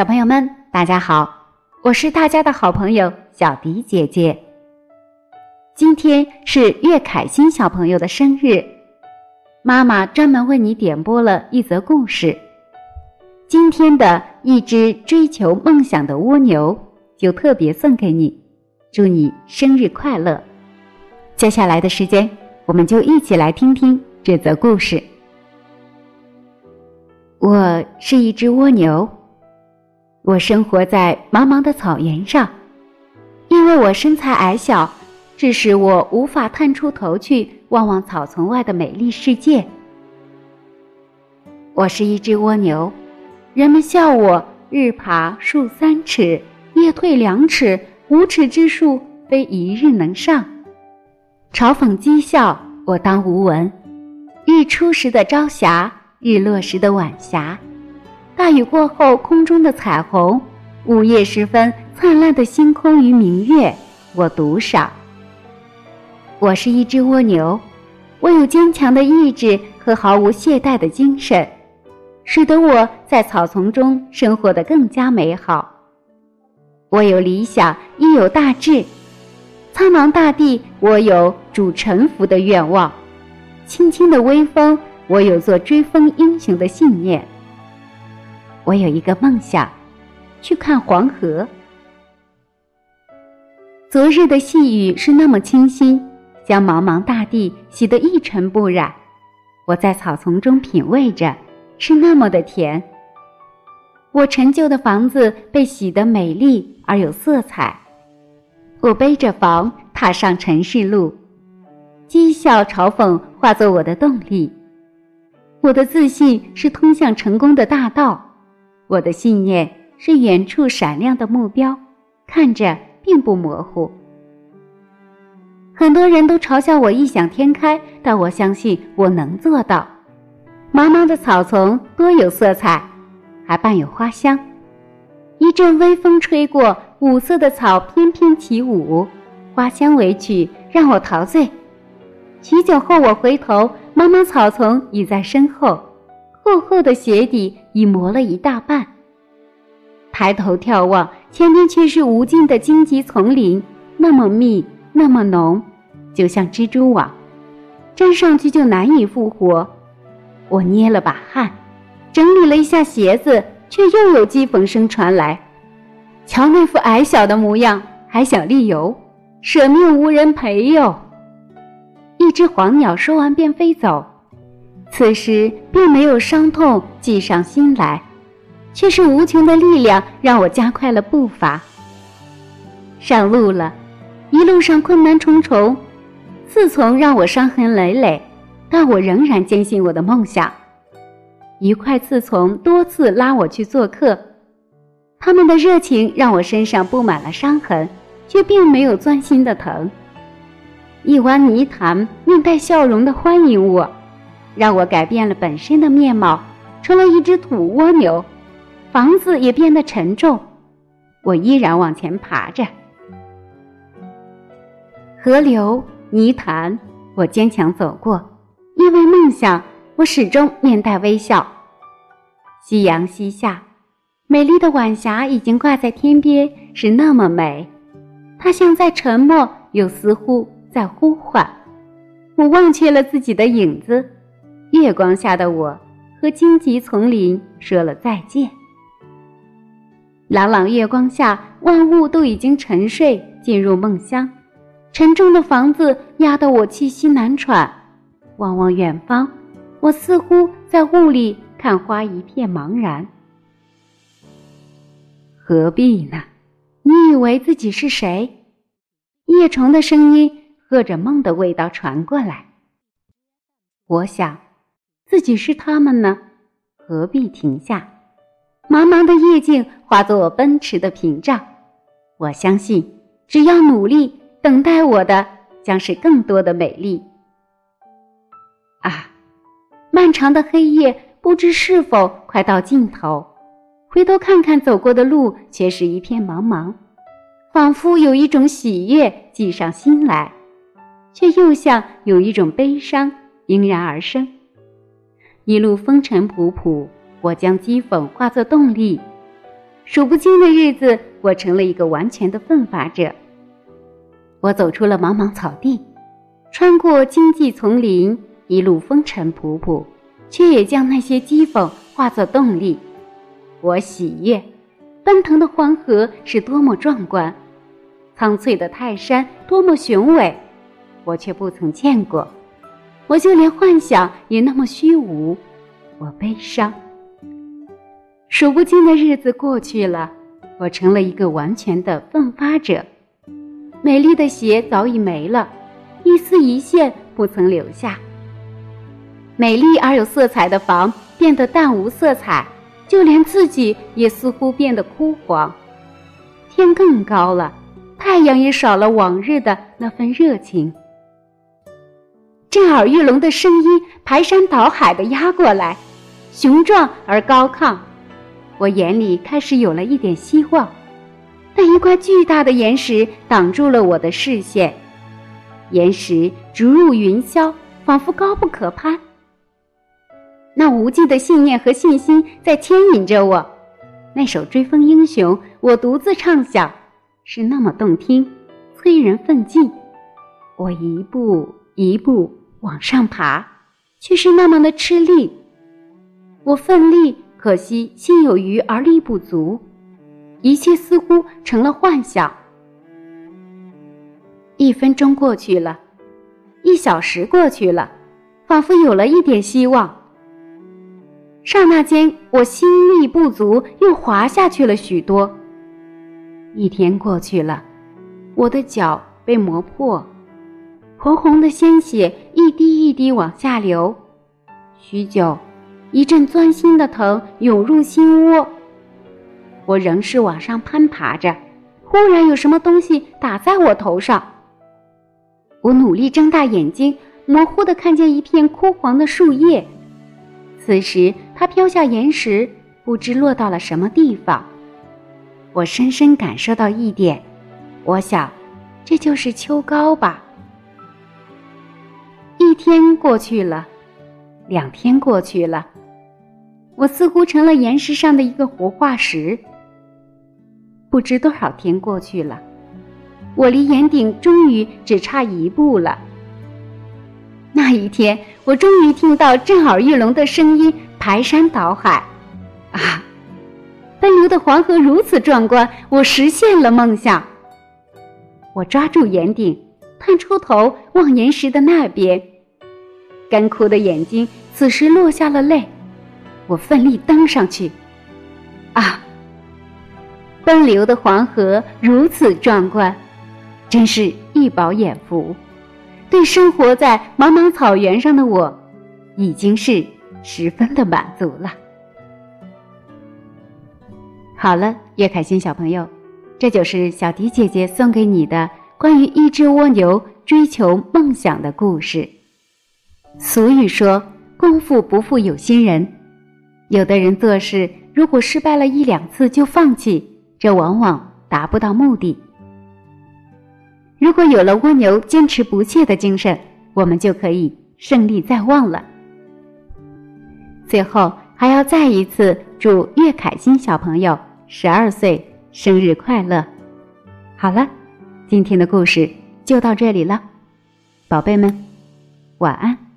小朋友们，大家好，我是大家的好朋友小迪姐姐。今天是岳凯欣小朋友的生日，妈妈专门为你点播了一则故事。今天的一只追求梦想的蜗牛，就特别送给你，祝你生日快乐！接下来的时间，我们就一起来听听这则故事。我是一只蜗牛，我生活在茫茫的草原上，因为我身材矮小，致使我无法探出头去望望草丛外的美丽世界。我是一只蜗牛，人们笑我日爬树三尺，夜退两尺，五尺之树非一日能上。嘲讽讥笑我当无闻，日出时的朝霞。日落时的晚霞，大雨过后空中的彩虹，午夜时分灿烂的星空与明月，我独赏。我是一只蜗牛，我有坚强的意志和毫无懈怠的精神，使得我在草丛中生活的更加美好。我有理想，亦有大志。苍茫大地，我有主沉浮的愿望。轻轻的微风。我有做追风英雄的信念。我有一个梦想，去看黄河。昨日的细雨是那么清新，将茫茫大地洗得一尘不染。我在草丛中品味着，是那么的甜。我陈旧的房子被洗得美丽而有色彩。我背着房踏上尘世路，讥笑嘲讽化作我的动力。我的自信是通向成功的大道，我的信念是远处闪亮的目标，看着并不模糊。很多人都嘲笑我异想天开，但我相信我能做到。茫茫的草丛多有色彩，还伴有花香。一阵微风吹过，五色的草翩翩起舞，花香为曲，让我陶醉。许久后，我回头。茫茫草丛已在身后，厚厚的鞋底已磨了一大半。抬头眺望，前面却是无尽的荆棘丛林，那么密，那么浓，就像蜘蛛网，站上去就难以复活。我捏了把汗，整理了一下鞋子，却又有讥讽声传来：“瞧那副矮小的模样，还想立游，舍命无人陪哟。”一只黄鸟说完便飞走，此时并没有伤痛计上心来，却是无穷的力量让我加快了步伐。上路了，一路上困难重重，刺丛让我伤痕累累，但我仍然坚信我的梦想。一块刺丛多次拉我去做客，他们的热情让我身上布满了伤痕，却并没有钻心的疼。一湾泥潭面带笑容的欢迎我，让我改变了本身的面貌，成了一只土蜗牛。房子也变得沉重，我依然往前爬着。河流、泥潭，我坚强走过，因为梦想，我始终面带微笑。夕阳西下，美丽的晚霞已经挂在天边，是那么美。它像在沉默，又似乎。在呼唤，我忘却了自己的影子。月光下的我，和荆棘丛林说了再见。朗朗月光下，万物都已经沉睡，进入梦乡。沉重的房子压得我气息难喘。望望远方，我似乎在雾里看花一片茫然。何必呢？你以为自己是谁？叶虫的声音。喝着梦的味道传过来，我想，自己是他们呢，何必停下？茫茫的夜景化作奔驰的屏障。我相信，只要努力，等待我的将是更多的美丽。啊，漫长的黑夜不知是否快到尽头？回头看看走过的路，却是一片茫茫，仿佛有一种喜悦计上心来。却又像有一种悲伤迎然而生。一路风尘仆仆，我将讥讽化作动力。数不清的日子，我成了一个完全的奋发者。我走出了茫茫草地，穿过荆棘丛林，一路风尘仆仆，却也将那些讥讽化作动力。我喜悦，奔腾的黄河是多么壮观，苍翠的泰山多么雄伟，我却不曾见过。我就连幻想也那么虚无，我悲伤。数不清的日子过去了，我成了一个完全的奋发者。美丽的鞋早已没了，一丝一线不曾留下。美丽而有色彩的房变得淡无色彩。就连自己也似乎变得枯黄，天更高了，太阳也少了往日的那份热情。震耳欲聋的声音排山倒海的压过来，雄壮而高亢。我眼里开始有了一点希望，但一块巨大的岩石挡住了我的视线，岩石逐入云霄，仿佛高不可攀。那无尽的信念和信心在牵引着我，那首《追风英雄》，我独自唱响，是那么动听，催人奋进。我一步一步往上爬，却是那么的吃力。我奋力，可惜心有余而力不足，一切似乎成了幻想。一分钟过去了，一小时过去了，仿佛有了一点希望。刹那间，我心力不足，又滑下去了许多。一天过去了，我的脚被磨破，红红的鲜血一滴一滴往下流。许久，一阵钻心的疼涌入心窝。我仍是往上攀爬着，忽然有什么东西打在我头上。我努力睁大眼睛，模糊的看见一片枯黄的树叶。此时，它飘下岩石，不知落到了什么地方。我深深感受到一点，我想，这就是秋高吧。天过去了，两天过去了，我似乎成了岩石上的一个活化石。不知多少天过去了，我离岩顶终于只差一步了。那一天，我终于听到震耳欲聋的声音，排山倒海，啊！奔流的黄河如此壮观，我实现了梦想。我抓住岩顶，探出头望岩石的那边，干枯的眼睛此时落下了泪。我奋力登上去，啊！奔流的黄河如此壮观，真是一饱眼福。对生活在茫茫草原上的我，已经是十分的满足了。好了，叶凯欣小朋友，这就是小迪姐姐送给你的关于一只蜗牛追求梦想的故事。俗语说：“功夫不负有心人。”有的人做事如果失败了一两次就放弃，这往往达不到目的。如果有了蜗牛坚持不懈的精神，我们就可以胜利在望了。最后，还要再一次祝岳凯欣小朋友十二岁生日快乐！好了，今天的故事就到这里了，宝贝们，晚安。